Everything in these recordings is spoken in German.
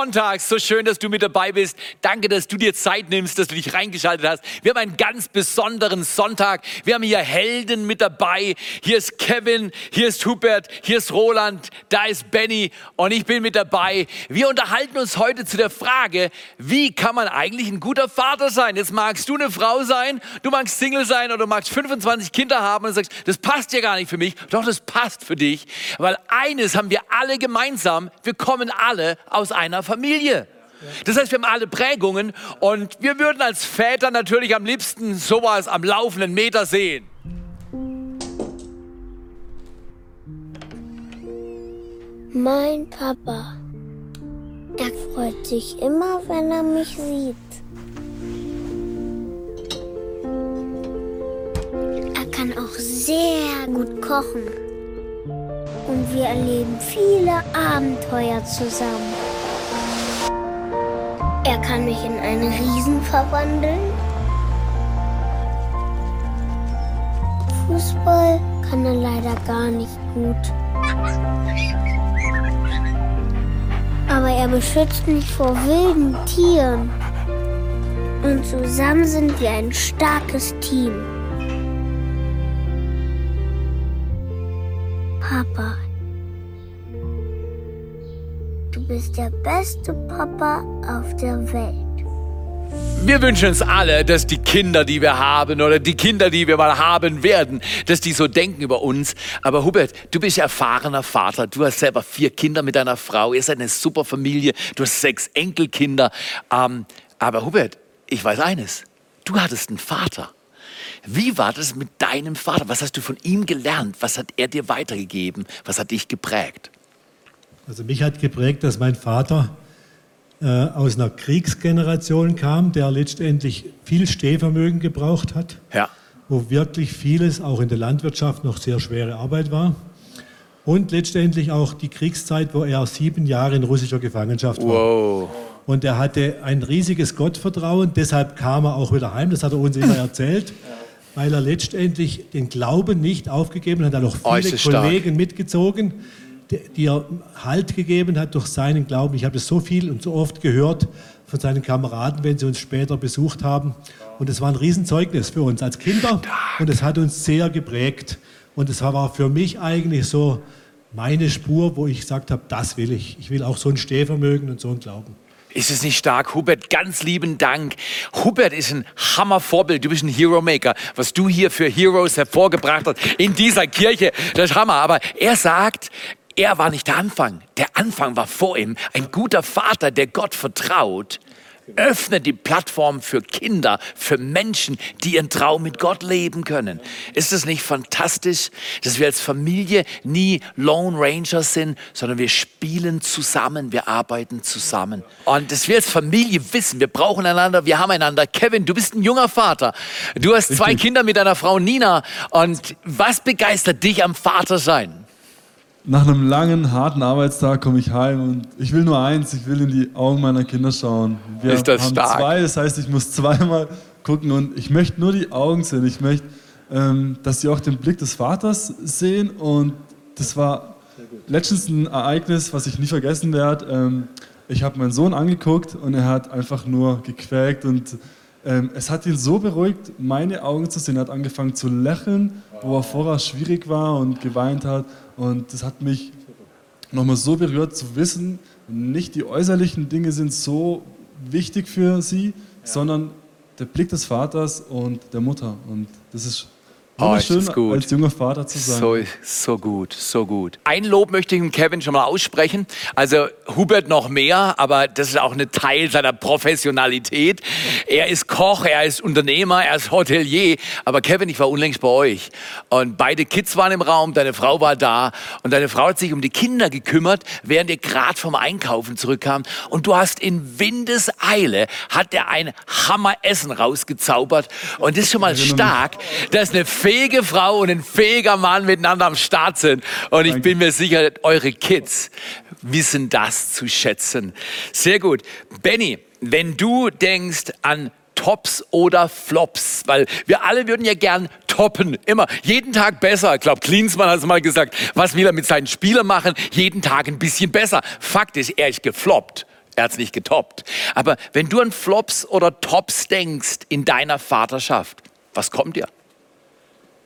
Grace Sonntag. So schön, dass du mit dabei bist. Danke, dass du dir Zeit nimmst, dass du dich reingeschaltet hast. Wir haben einen ganz besonderen Sonntag. Wir haben hier Helden mit dabei. Hier ist Kevin, hier ist Hubert, hier ist Roland, da ist Benny und ich bin mit dabei. Wir unterhalten uns heute zu der Frage, wie kann man eigentlich ein guter Vater sein? Jetzt magst du eine Frau sein, du magst Single sein oder du magst 25 Kinder haben und sagst, das passt ja gar nicht für mich. Doch, das passt für dich, weil eines haben wir alle gemeinsam. Wir kommen alle aus einer Familie. Das heißt, wir haben alle Prägungen und wir würden als Väter natürlich am liebsten sowas am laufenden Meter sehen. Mein Papa, er freut sich immer, wenn er mich sieht. Er kann auch sehr gut kochen. Und wir erleben viele Abenteuer zusammen. Kann mich in einen Riesen verwandeln. Fußball kann er leider gar nicht gut. Aber er beschützt mich vor wilden Tieren. Und zusammen sind wir ein starkes Team. Beste Papa auf der Welt. Wir wünschen uns alle, dass die Kinder, die wir haben oder die Kinder, die wir mal haben werden, dass die so denken über uns. Aber Hubert, du bist erfahrener Vater. Du hast selber vier Kinder mit deiner Frau. Ihr seid eine super Familie. Du hast sechs Enkelkinder. Ähm, aber Hubert, ich weiß eines. Du hattest einen Vater. Wie war das mit deinem Vater? Was hast du von ihm gelernt? Was hat er dir weitergegeben? Was hat dich geprägt? Also mich hat geprägt, dass mein Vater äh, aus einer Kriegsgeneration kam, der letztendlich viel Stehvermögen gebraucht hat, Ja. wo wirklich vieles auch in der Landwirtschaft noch sehr schwere Arbeit war. Und letztendlich auch die Kriegszeit, wo er sieben Jahre in russischer Gefangenschaft war. Wow. Und er hatte ein riesiges Gottvertrauen, deshalb kam er auch wieder heim, das hat er uns immer erzählt, weil er letztendlich den Glauben nicht aufgegeben hat. Er hat auch viele Äußerst stark. Kollegen mitgezogen, er Halt gegeben hat durch seinen Glauben. Ich habe das so viel und so oft gehört von seinen Kameraden, wenn sie uns später besucht haben. Und es war ein Riesenzeugnis für uns als Kinder und es hat uns sehr geprägt. Und es war für mich eigentlich so meine Spur, wo ich gesagt habe, das will ich. Ich will auch so ein Stehvermögen und so ein Glauben. Ist es nicht stark? Hubert, ganz lieben Dank. Hubert ist ein Hammervorbild. Du bist ein Hero Maker. Was du hier für Heroes hervorgebracht hast in dieser Kirche, das ist Hammer. Aber er sagt, er war nicht der Anfang. Der Anfang war vor ihm. Ein guter Vater, der Gott vertraut, öffnet die Plattform für Kinder, für Menschen, die ihren Traum mit Gott leben können. Ist es nicht fantastisch, dass wir als Familie nie Lone Rangers sind, sondern wir spielen zusammen, wir arbeiten zusammen. Und dass wir als Familie wissen, wir brauchen einander, wir haben einander. Kevin, du bist ein junger Vater. Du hast zwei Kinder mit deiner Frau Nina. Und was begeistert dich am Vatersein? Nach einem langen, harten Arbeitstag komme ich heim und ich will nur eins, ich will in die Augen meiner Kinder schauen. Wir Ist das haben stark. zwei, das heißt, ich muss zweimal gucken und ich möchte nur die Augen sehen. Ich möchte, ähm, dass sie auch den Blick des Vaters sehen und das war letztens ein Ereignis, was ich nie vergessen werde. Ähm, ich habe meinen Sohn angeguckt und er hat einfach nur gequäkt und ähm, es hat ihn so beruhigt, meine Augen zu sehen. Er hat angefangen zu lächeln, wo er vorher schwierig war und geweint hat. Und das hat mich nochmal so berührt zu wissen, nicht die äußerlichen Dinge sind so wichtig für sie, sondern der Blick des Vaters und der Mutter. Und das ist ist wunderschön, gut. als junger Vater zu sein. So, so gut, so gut. Ein Lob möchte ich dem Kevin schon mal aussprechen. Also Hubert noch mehr, aber das ist auch ein Teil seiner Professionalität. Er ist Koch, er ist Unternehmer, er ist Hotelier. Aber Kevin, ich war unlängst bei euch und beide Kids waren im Raum, deine Frau war da und deine Frau hat sich um die Kinder gekümmert, während ihr gerade vom Einkaufen zurückkam. Und du hast in Windeseile, hat er ein Hammeressen rausgezaubert. Und das ist schon mal stark, dass eine fähige Frau und ein fähiger Mann miteinander am Start sind. Und ich bin mir sicher, eure Kids wissen das zu schätzen. Sehr gut. Benny, wenn du denkst an Tops oder Flops, weil wir alle würden ja gern toppen, immer, jeden Tag besser. Ich glaube, Klinsmann hat es mal gesagt, was will er mit seinen Spielern machen? Jeden Tag ein bisschen besser. Fakt ist, er ist gefloppt. Er hat es nicht getoppt. Aber wenn du an Flops oder Tops denkst in deiner Vaterschaft, was kommt dir?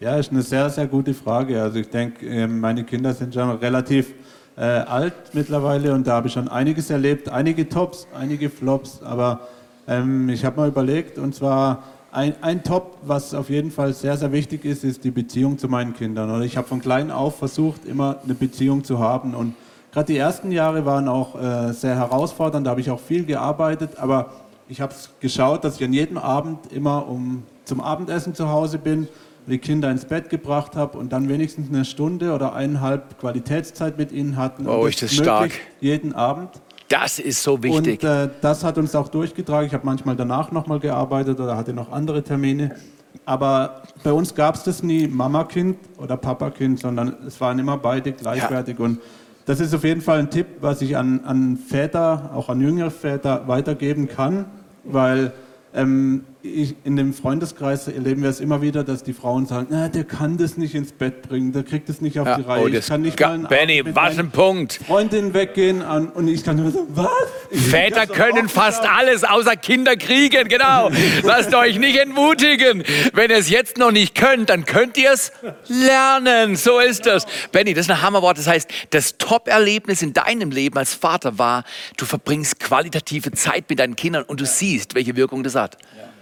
Ja, ist eine sehr, sehr gute Frage. Also ich denke, ähm, meine Kinder sind schon relativ äh, alt mittlerweile und da habe ich schon einiges erlebt. Einige Tops, einige Flops, aber ähm, ich habe mal überlegt und zwar ein, ein Top, was auf jeden Fall sehr, sehr wichtig ist, ist die Beziehung zu meinen Kindern. Und ich habe von klein auf versucht, immer eine Beziehung zu haben und gerade die ersten Jahre waren auch äh, sehr herausfordernd, da habe ich auch viel gearbeitet, aber ich habe geschaut, dass ich an jedem Abend immer um, zum Abendessen zu Hause bin, die Kinder ins Bett gebracht habe und dann wenigstens eine Stunde oder eineinhalb Qualitätszeit mit ihnen hatten. Oh, ist das stark. Jeden Abend. Das ist so wichtig. Und äh, das hat uns auch durchgetragen. Ich habe manchmal danach nochmal gearbeitet oder hatte noch andere Termine. Aber bei uns gab es das nie Mama-Kind oder Papa-Kind, sondern es waren immer beide gleichwertig. Ja. Und das ist auf jeden Fall ein Tipp, was ich an, an Väter, auch an jüngere Väter weitergeben kann, weil ähm, ich, in dem Freundeskreis erleben wir es immer wieder, dass die Frauen sagen, na, der kann das nicht ins Bett bringen, der kriegt es nicht auf ja, die Reihe. Oh, ich kann nicht mal Benny, was ein Punkt. Freundin weggehen an, und ich kann nur sagen, was? Ich Väter können fast auf. alles außer Kinder kriegen, genau. Lasst euch nicht entmutigen. Wenn ihr es jetzt noch nicht könnt, dann könnt ihr es lernen. So ist das. Benny, das ist ein Hammerwort. Das heißt, das Top-Erlebnis in deinem Leben als Vater war, du verbringst qualitative Zeit mit deinen Kindern und du siehst, welche Wirkung das hat. Ja.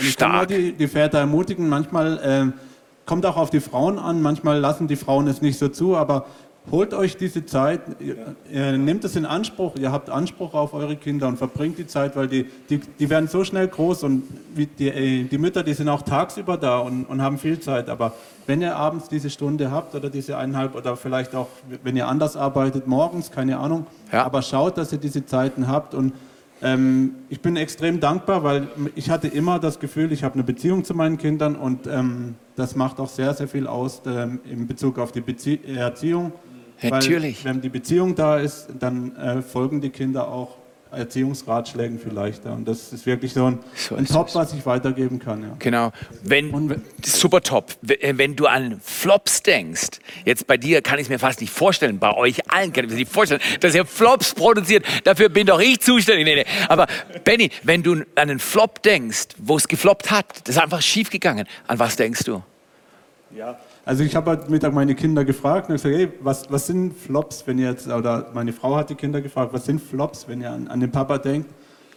Ich kann nur die, die Väter ermutigen, manchmal äh, kommt auch auf die Frauen an, manchmal lassen die Frauen es nicht so zu, aber holt euch diese Zeit, ihr, ihr nehmt es in Anspruch, ihr habt Anspruch auf eure Kinder und verbringt die Zeit, weil die, die, die werden so schnell groß und die, äh, die Mütter, die sind auch tagsüber da und, und haben viel Zeit, aber wenn ihr abends diese Stunde habt oder diese eineinhalb oder vielleicht auch, wenn ihr anders arbeitet, morgens, keine Ahnung, ja. aber schaut, dass ihr diese Zeiten habt und ähm, ich bin extrem dankbar, weil ich hatte immer das Gefühl, ich habe eine Beziehung zu meinen Kindern und ähm, das macht auch sehr, sehr viel aus ähm, in Bezug auf die Bezie Erziehung. Natürlich. Weil, wenn die Beziehung da ist, dann äh, folgen die Kinder auch Erziehungsratschlägen vielleicht. Ja. Und das ist wirklich so ein, so ein Top, was ich weitergeben kann. Ja. Genau. Wenn, wenn, super top. Äh, wenn du an Flops denkst, jetzt bei dir kann ich es mir fast nicht vorstellen, bei euch allen kann ich mir nicht vorstellen, dass ihr Flops produziert. Dafür bin doch ich zuständig. Nee, nee. Aber Benny, wenn du an einen Flop denkst, wo es gefloppt hat, das ist einfach schief gegangen, an was denkst du? Ja, also ich habe heute Mittag meine Kinder gefragt und gesagt, hey, was, was sind Flops, wenn ihr jetzt, oder meine Frau hat die Kinder gefragt, was sind Flops, wenn ihr an, an den Papa denkt?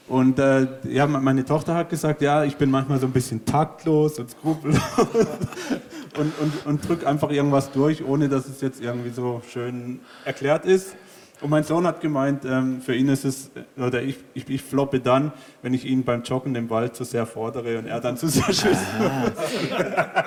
Und äh, ja, meine Tochter hat gesagt, ja, ich bin manchmal so ein bisschen taktlos und skrupellos und, und, und drücke einfach irgendwas durch, ohne dass es jetzt irgendwie so schön erklärt ist. Und mein Sohn hat gemeint, ähm, für ihn ist es, oder ich, ich, ich, floppe dann, wenn ich ihn beim Joggen im Wald zu sehr fordere und er dann zu sehr schützt.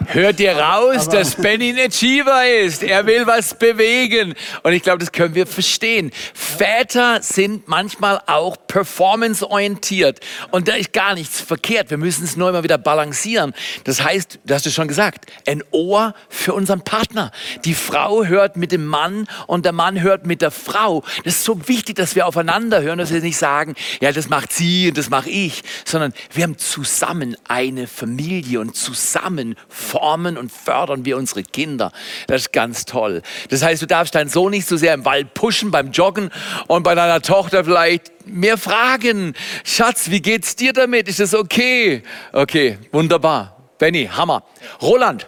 Hört ihr raus, Aber dass Benny ein Achiever ist? Er will was bewegen. Und ich glaube, das können wir verstehen. Väter sind manchmal auch performanceorientiert. Und da ist gar nichts verkehrt. Wir müssen es nur immer wieder balancieren. Das heißt, du hast es schon gesagt, ein Ohr für unseren Partner. Die Frau hört mit dem Mann und der Mann hört mit der Frau. Das ist so wichtig, dass wir aufeinander hören, dass wir nicht sagen, ja, das macht sie und das mache ich, sondern wir haben zusammen eine Familie und zusammen formen und fördern wir unsere Kinder. Das ist ganz toll. Das heißt, du darfst deinen Sohn nicht so sehr im Wald pushen beim Joggen und bei deiner Tochter vielleicht mehr fragen. Schatz, wie geht's dir damit? Ist das okay? Okay, wunderbar. Benny, Hammer. Roland,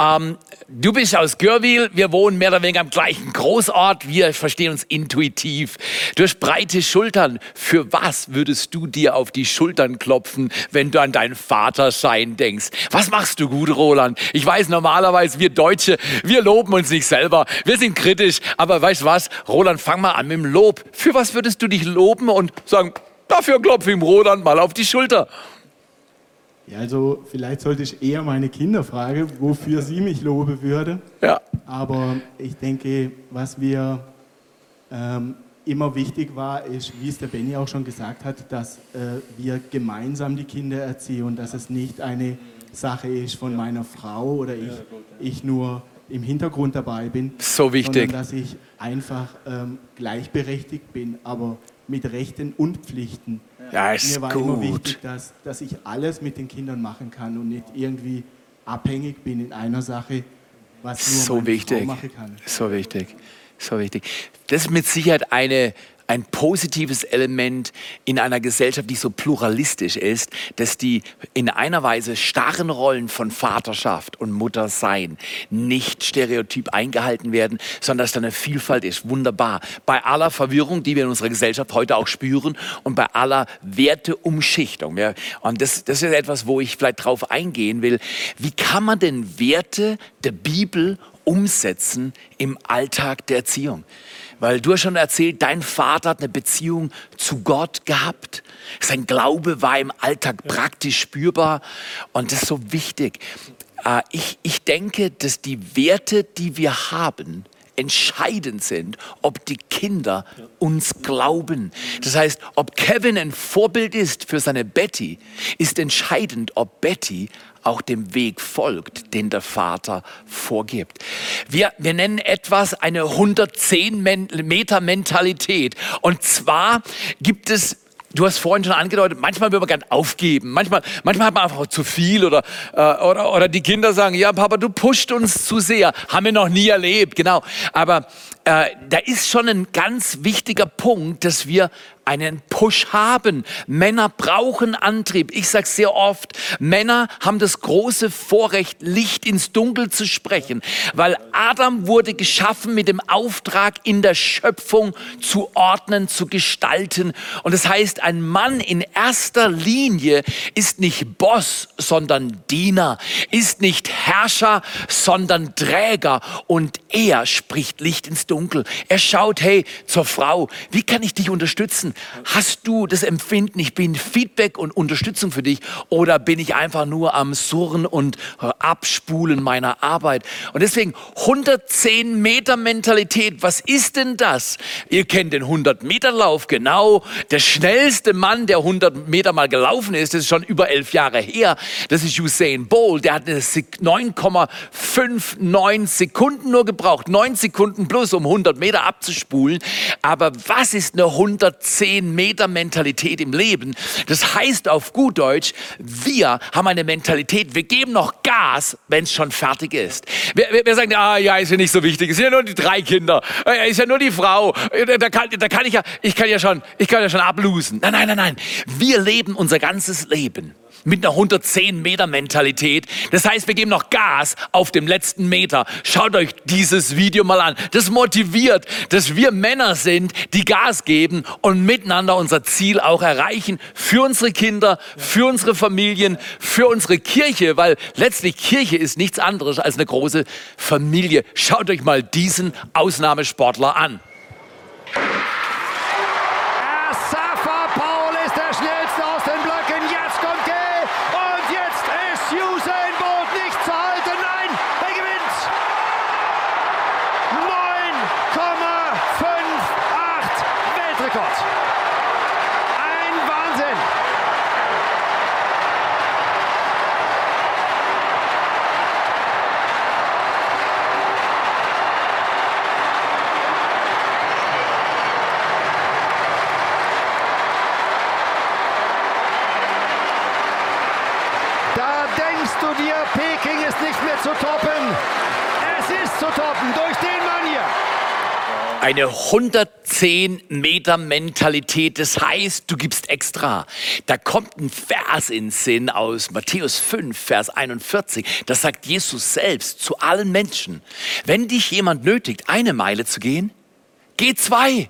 ähm, du bist aus Görwil, wir wohnen mehr oder weniger am gleichen Großort, wir verstehen uns intuitiv. Du hast breite Schultern. Für was würdest du dir auf die Schultern klopfen, wenn du an dein Vatersein denkst? Was machst du gut, Roland? Ich weiß normalerweise, wir Deutsche, wir loben uns nicht selber, wir sind kritisch, aber weißt du was, Roland, fang mal an mit dem Lob. Für was würdest du dich loben und sagen, dafür klopfe ich ihm Roland mal auf die Schulter? Ja, also vielleicht sollte ich eher meine Kinder fragen, wofür sie mich loben würde. Ja. Aber ich denke, was mir ähm, immer wichtig war, ist, wie es der Benny auch schon gesagt hat, dass äh, wir gemeinsam die Kinder erziehen und dass es nicht eine Sache ist von meiner Frau oder ich, ich nur im Hintergrund dabei bin. So wichtig. Sondern dass ich einfach ähm, gleichberechtigt bin, aber mit Rechten und Pflichten. Ja, ist Mir war gut. immer wichtig, dass, dass ich alles mit den Kindern machen kann und nicht irgendwie abhängig bin in einer Sache, was nur so wichtig. Frau machen kann. So wichtig. So wichtig. Das ist mit Sicherheit eine, ein positives Element in einer Gesellschaft, die so pluralistisch ist, dass die in einer Weise starren Rollen von Vaterschaft und Muttersein nicht stereotyp eingehalten werden, sondern dass da eine Vielfalt ist. Wunderbar. Bei aller Verwirrung, die wir in unserer Gesellschaft heute auch spüren und bei aller Werteumschichtung. Ja, und das, das ist etwas, wo ich vielleicht drauf eingehen will. Wie kann man denn Werte der Bibel umsetzen im Alltag der Erziehung? Weil du hast schon erzählt, dein Vater hat eine Beziehung zu Gott gehabt. Sein Glaube war im Alltag praktisch spürbar und das ist so wichtig. Äh, ich, ich denke, dass die Werte, die wir haben, entscheidend sind, ob die Kinder uns glauben. Das heißt, ob Kevin ein Vorbild ist für seine Betty, ist entscheidend, ob Betty auch dem Weg folgt, den der Vater vorgibt. Wir, wir nennen etwas eine 110 Meter Mentalität. Und zwar gibt es Du hast vorhin schon angedeutet, manchmal will man gern aufgeben, manchmal, manchmal hat man einfach zu viel oder, äh, oder, oder die Kinder sagen, ja Papa, du pusht uns zu sehr, haben wir noch nie erlebt, genau. Aber äh, da ist schon ein ganz wichtiger Punkt, dass wir einen Push haben. Männer brauchen Antrieb. Ich sage sehr oft, Männer haben das große Vorrecht, Licht ins Dunkel zu sprechen, weil Adam wurde geschaffen mit dem Auftrag, in der Schöpfung zu ordnen, zu gestalten. Und das heißt, ein Mann in erster Linie ist nicht Boss, sondern Diener, ist nicht Herrscher, sondern Träger. Und er spricht Licht ins Dunkel. Er schaut, hey, zur Frau, wie kann ich dich unterstützen? Hast du das Empfinden, ich bin Feedback und Unterstützung für dich oder bin ich einfach nur am Surren und Abspulen meiner Arbeit? Und deswegen 110 Meter Mentalität, was ist denn das? Ihr kennt den 100 Meter Lauf, genau. Der schnellste Mann, der 100 Meter mal gelaufen ist, das ist schon über elf Jahre her. Das ist Usain Bolt. Der hat 9,59 Sekunden nur gebraucht. 9 Sekunden plus, um 100 Meter abzuspulen. Aber was ist eine 110 10 Meter Mentalität im Leben. Das heißt auf gut Deutsch, wir haben eine Mentalität, wir geben noch Gas, wenn es schon fertig ist. Wir, wir, wir, sagen, ah ja, ist ja nicht so wichtig, es sind ja nur die drei Kinder, ist ja nur die Frau, da kann, da kann ich ja, ich kann ja schon, ich kann ja schon ablosen. Nein, nein, nein, nein. Wir leben unser ganzes Leben mit einer 110 Meter Mentalität. Das heißt, wir geben noch Gas auf dem letzten Meter. Schaut euch dieses Video mal an. Das motiviert, dass wir Männer sind, die Gas geben und miteinander unser Ziel auch erreichen. Für unsere Kinder, für unsere Familien, für unsere Kirche, weil letztlich Kirche ist nichts anderes als eine große Familie. Schaut euch mal diesen Ausnahmesportler an. Eine 110 Meter Mentalität. Das heißt, du gibst extra. Da kommt ein Vers in Sinn aus Matthäus 5, Vers 41. Das sagt Jesus selbst zu allen Menschen. Wenn dich jemand nötigt, eine Meile zu gehen, geh zwei.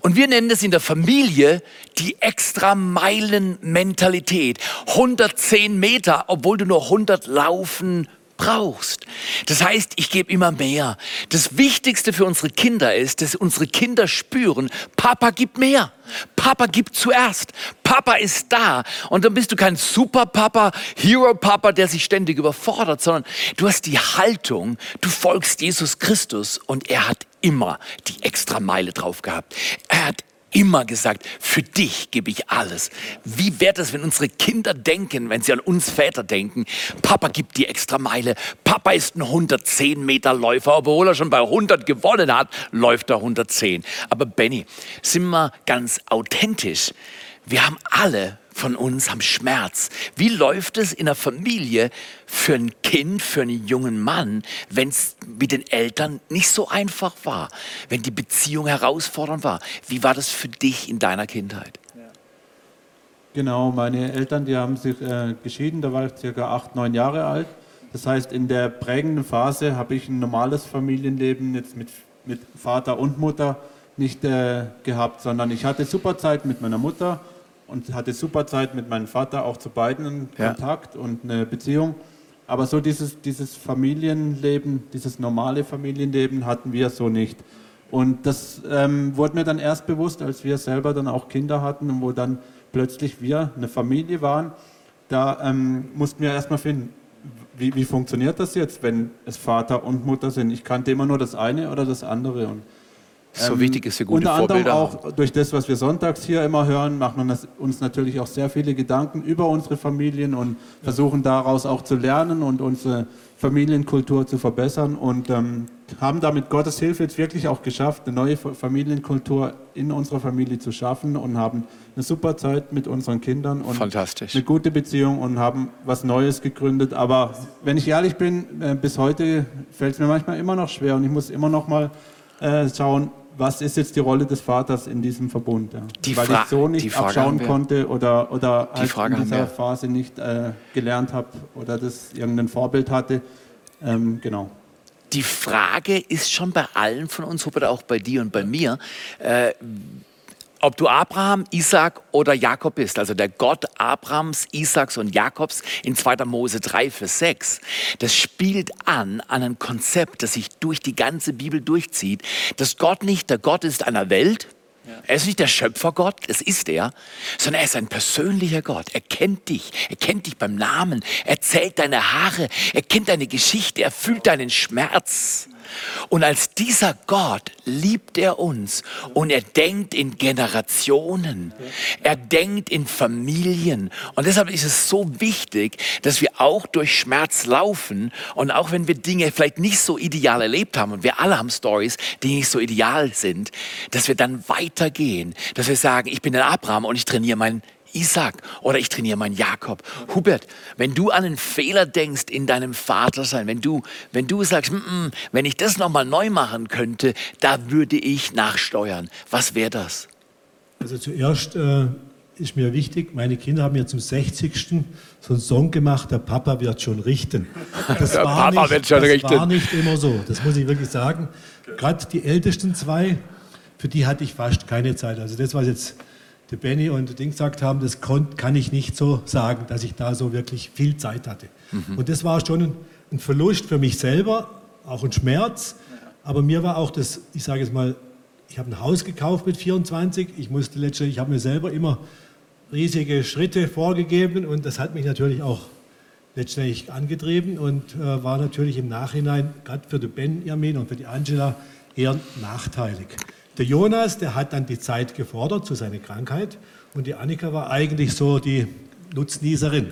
Und wir nennen das in der Familie die extra Meilen Mentalität. 110 Meter, obwohl du nur 100 laufen brauchst. Das heißt, ich gebe immer mehr. Das Wichtigste für unsere Kinder ist, dass unsere Kinder spüren, Papa gibt mehr. Papa gibt zuerst. Papa ist da. Und dann bist du kein Superpapa, Hero-Papa, der sich ständig überfordert, sondern du hast die Haltung, du folgst Jesus Christus und er hat immer die extra Meile drauf gehabt. Er hat immer gesagt, für dich gebe ich alles. Wie wäre das, wenn unsere Kinder denken, wenn sie an uns Väter denken, Papa gibt die extra Meile, Papa ist ein 110 Meter Läufer, obwohl er schon bei 100 gewonnen hat, läuft er 110. Aber Benny, sind wir ganz authentisch. Wir haben alle von uns haben Schmerz. Wie läuft es in der Familie für ein Kind, für einen jungen Mann, wenn es mit den Eltern nicht so einfach war, wenn die Beziehung herausfordernd war? Wie war das für dich in deiner Kindheit? Genau, meine Eltern, die haben sich äh, geschieden, da war ich circa acht, neun Jahre alt. Das heißt, in der prägenden Phase habe ich ein normales Familienleben jetzt mit, mit Vater und Mutter nicht äh, gehabt, sondern ich hatte super Zeit mit meiner Mutter und hatte super Zeit mit meinem Vater, auch zu beiden Ja. Kontakt und eine Beziehung. Aber so dieses, dieses Familienleben, dieses normale Familienleben hatten wir so nicht. Und das ähm, wurde mir dann erst bewusst, als wir selber dann auch Kinder hatten und wo dann plötzlich wir eine Familie waren. Da ähm, mussten wir erstmal finden, wie, wie funktioniert das jetzt, wenn es Vater und Mutter sind. Ich kannte immer nur das eine oder das andere. Und So ähm, wichtig ist, wir gute Unter anderem Vorbilder auch durch das, was wir sonntags hier immer hören, machen wir uns natürlich auch sehr viele Gedanken über unsere Familien und versuchen daraus auch zu lernen und unsere Familienkultur zu verbessern und ähm, haben da mit Gottes Hilfe jetzt wirklich auch geschafft, eine neue Fa- Familienkultur in unserer Familie zu schaffen und haben eine super Zeit mit unseren Kindern und Fantastisch. eine gute Beziehung und haben was Neues gegründet. Aber wenn ich ehrlich bin, äh, bis heute fällt es mir manchmal immer noch schwer und ich muss immer noch mal äh, schauen, was ist jetzt die Rolle des Vaters in diesem Verbund. Ja. Die Weil Fra- ich so nicht abschauen konnte oder, oder halt in dieser. Phase nicht äh, gelernt habe oder das irgendein Vorbild hatte. Ähm, genau. Die Frage ist schon bei allen von uns, Hubert, auch bei dir und bei mir, äh, ob du Abraham, Isaac oder Jakob bist, also der Gott Abrahams, Isaaks und Jakobs in 2. Mose 3, Vers 6, das spielt an an ein Konzept, das sich durch die ganze Bibel durchzieht, dass Gott nicht der Gott ist einer Welt, er ist nicht der Schöpfergott, das ist er, sondern er ist ein persönlicher Gott. Er kennt dich, er kennt dich beim Namen, er zählt deine Haare, er kennt deine Geschichte, er fühlt deinen Schmerz. Und als dieser Gott liebt er uns und er denkt in Generationen, er denkt in Familien. Und deshalb ist es so wichtig, dass wir auch durch Schmerz laufen und auch wenn wir Dinge vielleicht nicht so ideal erlebt haben und wir alle haben Stories, die nicht so ideal sind, dass wir dann weitergehen, dass wir sagen, ich bin der Abraham und ich trainiere meinen Isaac oder ich trainiere meinen Jakob. Hubert, wenn du an einen Fehler denkst in deinem Vatersein, wenn du, wenn du sagst, "Mm, mm, wenn ich das nochmal neu machen könnte, da würde ich nachsteuern. Was wäre das? Also zuerst äh, ist mir wichtig, meine Kinder haben mir zum 60. so einen Song gemacht, der Papa wird schon richten. Das Der war Papa nicht, wird schon das richten. war nicht immer so, das muss ich wirklich sagen. Gerade die ältesten zwei, für die hatte ich fast keine Zeit. Also das, was jetzt der Benny und der Ding gesagt haben, das kann ich nicht so sagen, dass ich da so wirklich viel Zeit hatte. Mhm. Und das war schon ein, ein Verlust für mich selber, auch ein Schmerz. Aber mir war auch das, ich sage jetzt mal, ich habe ein Haus gekauft mit 24. Ich musste letztlich, ich habe mir selber immer riesige Schritte vorgegeben und das hat mich natürlich auch letztendlich angetrieben und äh, war natürlich im Nachhinein, gerade für den Benjamin und für die Angela, eher nachteilig. Der Jonas, der hat dann die Zeit gefordert zu seiner Krankheit und die Annika war eigentlich so die Nutznießerin.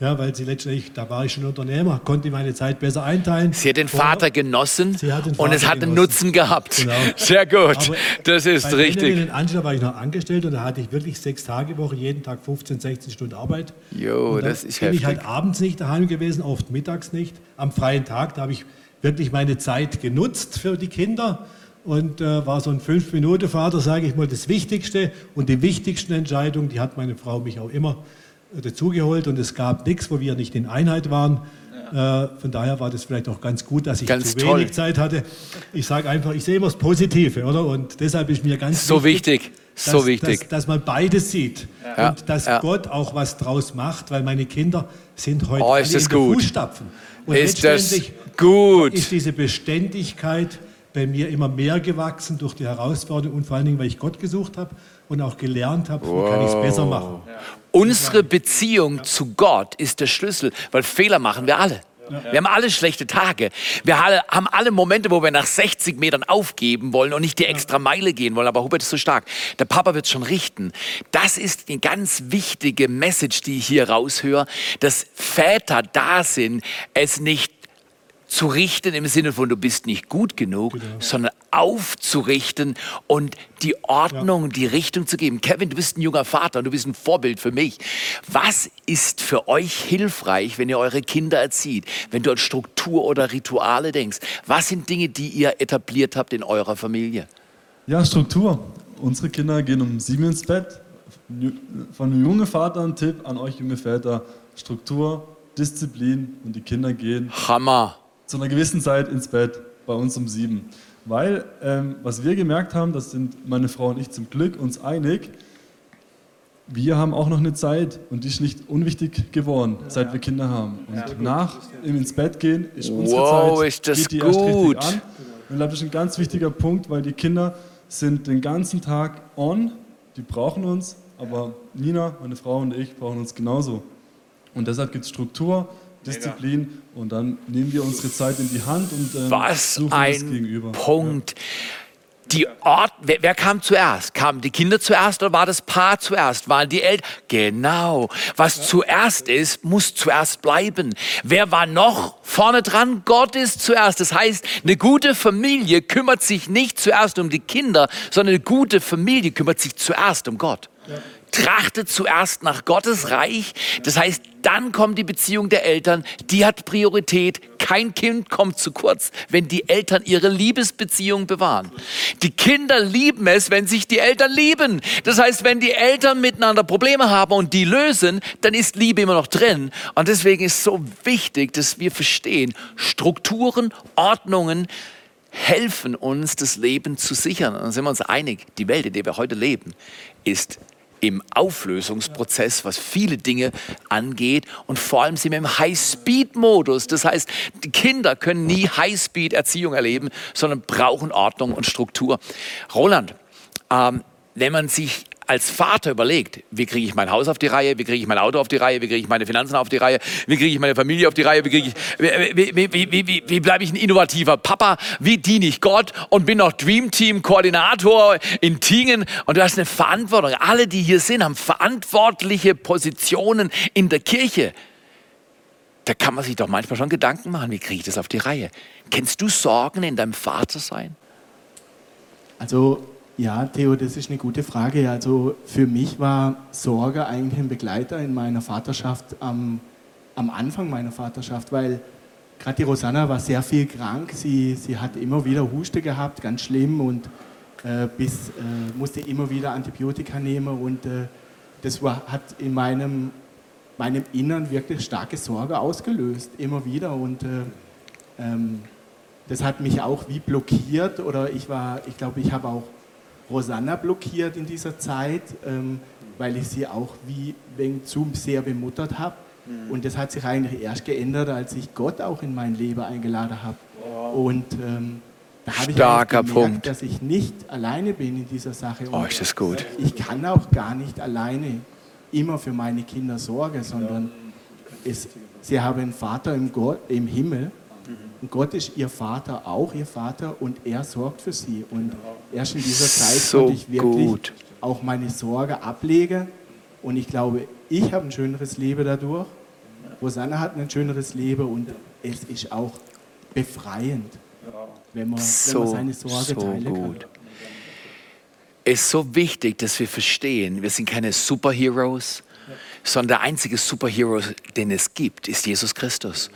Ja, weil sie letztendlich, da war ich schon Unternehmer, konnte meine Zeit besser einteilen. Sie hat den Vater genossen Sie hat den und es Vater hat einen genossen. Nutzen gehabt. Genau. Sehr gut, Aber das ist bei richtig. und Angela war ich noch angestellt und da hatte ich wirklich sechs Tage Woche, jeden Tag 15, 16 Stunden Arbeit. Jo, das ist bin ich heftig. halt abends nicht daheim gewesen, oft mittags nicht. Am freien Tag, da habe ich wirklich meine Zeit genutzt für die Kinder und äh, war so ein Fünf-Minuten-Vater, sage ich mal, das Wichtigste. Und die wichtigsten Entscheidungen, die hat meine Frau mich auch immer äh, dazugeholt und es gab nichts, wo wir nicht in Einheit waren. Äh, von daher war das vielleicht auch ganz gut, dass ich Ganz zu toll. wenig Zeit hatte. Ich sage einfach, ich sehe immer das Positive, oder? Und deshalb ist mir ganz So wichtig, so dass, wichtig. Dass, dass man beides sieht Ja, und dass ja. Gott auch was draus macht, weil meine Kinder sind heute Oh, alle in den gut. Fußstapfen. Und Ist das gut? ist diese Beständigkeit bei mir immer mehr gewachsen durch die Herausforderung und vor allen Dingen, weil ich Gott gesucht habe und auch gelernt habe, wie kann ich es besser machen. Unsere Beziehung zu Gott ist der Schlüssel, weil Fehler machen wir alle. Wir haben alle schlechte Tage. Wir alle, haben alle Momente, wo wir nach 60 Metern aufgeben wollen und nicht die extra Meile gehen wollen. Aber Hubert ist so stark. Der Papa wird schon richten. Das ist eine ganz wichtige Message, die ich hier raushöre, dass Väter da sind, es nicht zu richten im Sinne von, du bist nicht gut genug, Genau. sondern aufzurichten und die Ordnung, die Richtung zu geben. Kevin, du bist ein junger Vater und du bist ein Vorbild für mich. Was ist für euch hilfreich, wenn ihr eure Kinder erzieht? Wenn du an Struktur oder Rituale denkst? Was sind Dinge, die ihr etabliert habt in eurer Familie? Ja, Struktur. Unsere Kinder gehen um sieben ins Bett. Von einem jungen Vater ein Tipp an euch junge Väter. Struktur, Disziplin und die Kinder gehen Hammer. Zu einer gewissen Zeit ins Bett, bei uns um sieben. Weil, ähm, was wir gemerkt haben, das sind meine Frau und ich zum Glück uns einig, wir haben auch noch eine Zeit und die ist nicht unwichtig geworden, seit wir Kinder haben. Und nach dem ins Bett gehen ist unsere Wow, Zeit, ist das geht die erst gut. richtig an. Und ich glaube, das ist ein ganz wichtiger Punkt, weil die Kinder sind den ganzen Tag on, die brauchen uns, aber Nina, meine Frau und ich brauchen uns genauso. Und deshalb gibt es Struktur, Disziplin und dann nehmen wir unsere Zeit in die Hand und ähm, Was suchen das ein Gegenüber. Punkt. Die Ort, wer, wer kam zuerst? Kamen die Kinder zuerst oder war das Paar zuerst? Waren die Eltern? Genau. Was zuerst ist, muss zuerst bleiben. Wer war noch vorne dran? Gott ist zuerst. Das heißt, eine gute Familie kümmert sich nicht zuerst um die Kinder, sondern eine gute Familie kümmert sich zuerst um Gott. Trachtet zuerst nach Gottes Reich. Das heißt, dann kommt die Beziehung der Eltern. Die hat Priorität. Kein Kind kommt zu kurz, wenn die Eltern ihre Liebesbeziehung bewahren. Die Kinder lieben es, wenn sich die Eltern lieben. Das heißt, wenn die Eltern miteinander Probleme haben und die lösen, dann ist Liebe immer noch drin. Und deswegen ist so wichtig, dass wir verstehen, Strukturen, Ordnungen, helfen uns, das Leben zu sichern. Und dann sind wir uns einig, die Welt, in der wir heute leben, ist im Auflösungsprozess, was viele Dinge angeht. Und vor allem sind wir im High-Speed-Modus. Das heißt, die Kinder können nie High-Speed-Erziehung erleben, sondern brauchen Ordnung und Struktur. Roland, ähm, wenn man sich als Vater überlegt, wie kriege ich mein Haus auf die Reihe, wie kriege ich mein Auto auf die Reihe, wie kriege ich meine Finanzen auf die Reihe, wie kriege ich meine Familie auf die Reihe, wie, ich, wie, wie, wie, wie bleibe ich ein innovativer Papa, wie diene ich Gott und bin noch Dream Team Koordinator in Tingen und du hast eine Verantwortung. Alle, die hier sind, haben verantwortliche Positionen in der Kirche. Da kann man sich doch manchmal schon Gedanken machen, wie kriege ich das auf die Reihe? Kennst du Sorgen in deinem Vatersein? Also ja, Theo, das ist eine gute Frage. Also für mich war Sorge eigentlich ein Begleiter in meiner Vaterschaft am, am Anfang meiner Vaterschaft, weil gerade die Rosanna war sehr viel krank. Sie, sie hat immer wieder Huste gehabt, ganz schlimm und äh, bis, äh, musste immer wieder Antibiotika nehmen und äh, das war, hat in meinem, meinem Innern wirklich starke Sorge ausgelöst, immer wieder und äh, ähm, das hat mich auch wie blockiert oder ich war, ich glaube, ich habe auch Rosanna blockiert in dieser Zeit, ähm, weil ich sie auch wie wegen zu sehr bemuttert habe. Und das hat sich eigentlich erst geändert, als ich Gott auch in mein Leben eingeladen habe. Und ähm, da habe ich gemerkt, Punkt. dass ich nicht alleine bin in dieser Sache. Oh, Und ist das gut. ich kann auch gar nicht alleine immer für meine Kinder sorgen, sondern es, sie haben einen Vater im, Gott, im Himmel Gott ist ihr Vater, auch ihr Vater und er sorgt für sie. Und erst in dieser Zeit So konnte ich wirklich gut. auch meine Sorge ablegen und ich glaube, ich habe ein schöneres Leben dadurch. Rosanna hat ein schöneres Leben und es ist auch befreiend, wenn man, wenn So, man seine Sorge so teilen gut. kann. Es ist so wichtig, dass wir verstehen, wir sind keine Superheroes, sondern der einzige Superhero, den es gibt, ist Jesus Christus.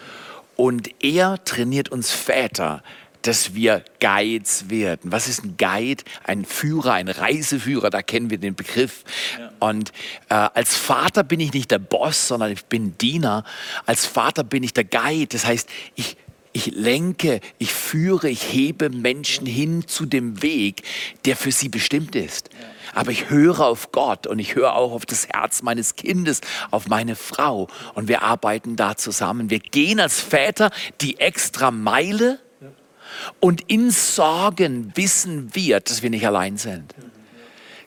Und er trainiert uns Väter, dass wir Guides werden. Was ist ein Guide? Ein Führer, ein Reiseführer, da kennen wir den Begriff. Und äh, als Vater bin ich nicht der Boss, sondern ich bin Diener. Als Vater bin ich der Guide. Das heißt, ich, ich lenke, ich führe, ich hebe Menschen hin zu dem Weg, der für sie bestimmt ist. Aber ich höre auf Gott und ich höre auch auf das Herz meines Kindes, auf meine Frau. Und wir arbeiten da zusammen. Wir gehen als Väter die extra Meile und in Sorgen wissen wir, dass wir nicht allein sind.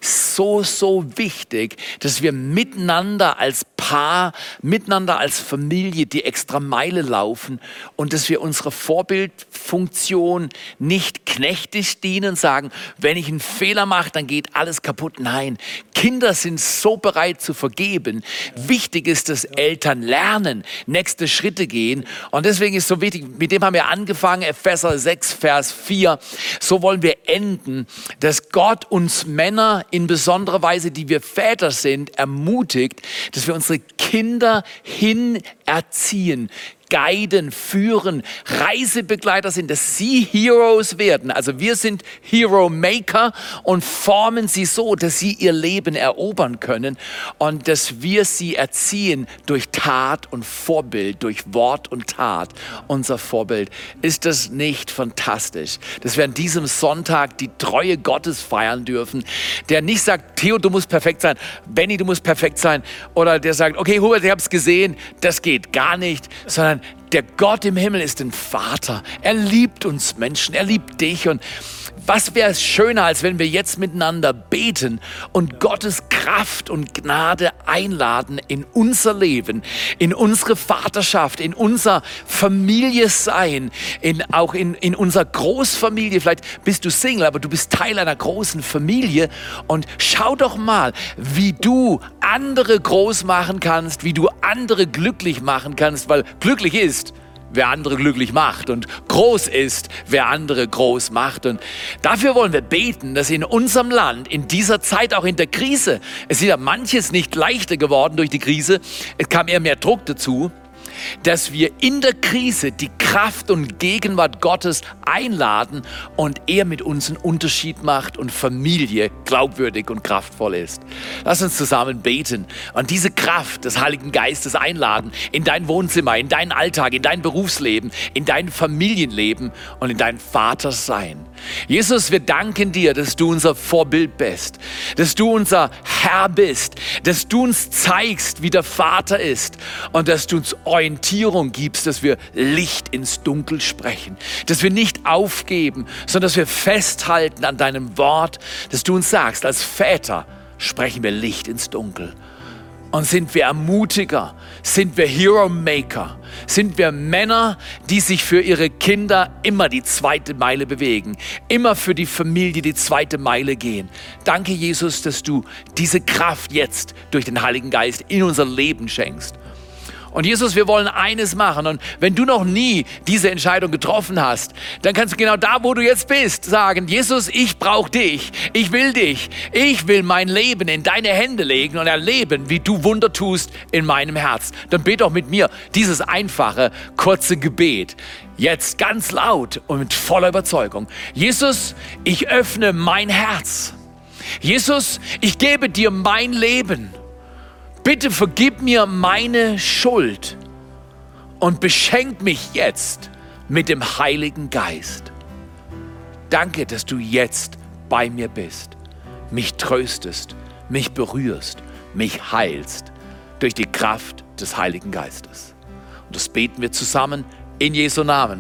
So, so wichtig, dass wir miteinander als Paar, miteinander als Familie die extra Meile laufen und dass wir unserer Vorbildfunktion nicht knechtisch dienen, sagen, wenn ich einen Fehler mache, dann geht alles kaputt. Nein, Kinder sind so bereit zu vergeben. Wichtig ist, dass Eltern lernen, nächste Schritte gehen. Und deswegen ist so wichtig, mit dem haben wir angefangen, Epheser 6, Vers 4. So wollen wir enden, dass Gott uns Männer in besonderer Weise, die wir Väter sind, ermutigt, dass wir unsere Kinder hin erziehen, guiden, führen, Reisebegleiter sind, dass sie Heroes werden. Also wir sind Hero Maker und formen sie so, dass sie ihr Leben erobern können und dass wir sie erziehen durch Tat und Vorbild, durch Wort und Tat. Unser Vorbild. Ist das nicht fantastisch, dass wir an diesem Sonntag die Treue Gottes feiern dürfen, der nicht sagt, Theo, du musst perfekt sein, Benny, du musst perfekt sein oder der sagt, okay, Hubert, ich habe es gesehen, das geht gar nicht, sondern der Gott im Himmel ist ein Vater. Er liebt uns Menschen, er liebt dich und was wäre es schöner, als wenn wir jetzt miteinander beten und Gottes Kraft und Gnade einladen in unser Leben, in unsere Vaterschaft, in unser Familie sein, in, auch in, in unserer Großfamilie. Vielleicht bist du Single, aber du bist Teil einer großen Familie und schau doch mal, wie du andere groß machen kannst, wie du andere glücklich machen kannst, weil glücklich ist, wer andere glücklich macht und groß ist, wer andere groß macht. Und dafür wollen wir beten, dass in unserem Land, in dieser Zeit, auch in der Krise, es ist ja manches nicht leichter geworden durch die Krise, es kam eher mehr Druck dazu, dass wir in der Krise die Kraft und Gegenwart Gottes einladen und er mit uns einen Unterschied macht und Familie glaubwürdig und kraftvoll ist. Lass uns zusammen beten und diese Kraft des Heiligen Geistes einladen in dein Wohnzimmer, in deinen Alltag, in dein Berufsleben, in dein Familienleben und in dein Vatersein. Jesus, wir danken dir, dass du unser Vorbild bist, dass du unser Herr bist, dass du uns zeigst, wie der Vater ist und dass du uns Orientierung gibst, dass wir Licht ins Dunkel sprechen, dass wir nicht aufgeben, sondern dass wir festhalten an deinem Wort, dass du uns sagst, als Väter sprechen wir Licht ins Dunkel. Und sind wir Ermutiger? Sind wir Hero Maker? Sind wir Männer, die sich für ihre Kinder immer die zweite Meile bewegen? Immer für die Familie die zweite Meile gehen? Danke, Jesus, dass du diese Kraft jetzt durch den Heiligen Geist in unser Leben schenkst. Und Jesus, wir wollen eines machen. Und wenn du noch nie diese Entscheidung getroffen hast, dann kannst du genau da, wo du jetzt bist, sagen, Jesus, ich brauche dich. Ich will dich. Ich will mein Leben in deine Hände legen und erleben, wie du Wunder tust in meinem Herz. Dann bete doch mit mir dieses einfache, kurze Gebet. Jetzt ganz laut und mit voller Überzeugung. Jesus, ich öffne mein Herz. Jesus, ich gebe dir mein Leben bitte vergib mir meine Schuld und beschenk mich jetzt mit dem Heiligen Geist. Danke, dass du jetzt bei mir bist, mich tröstest, mich berührst, mich heilst durch die Kraft des Heiligen Geistes. Und das beten wir zusammen in Jesu Namen.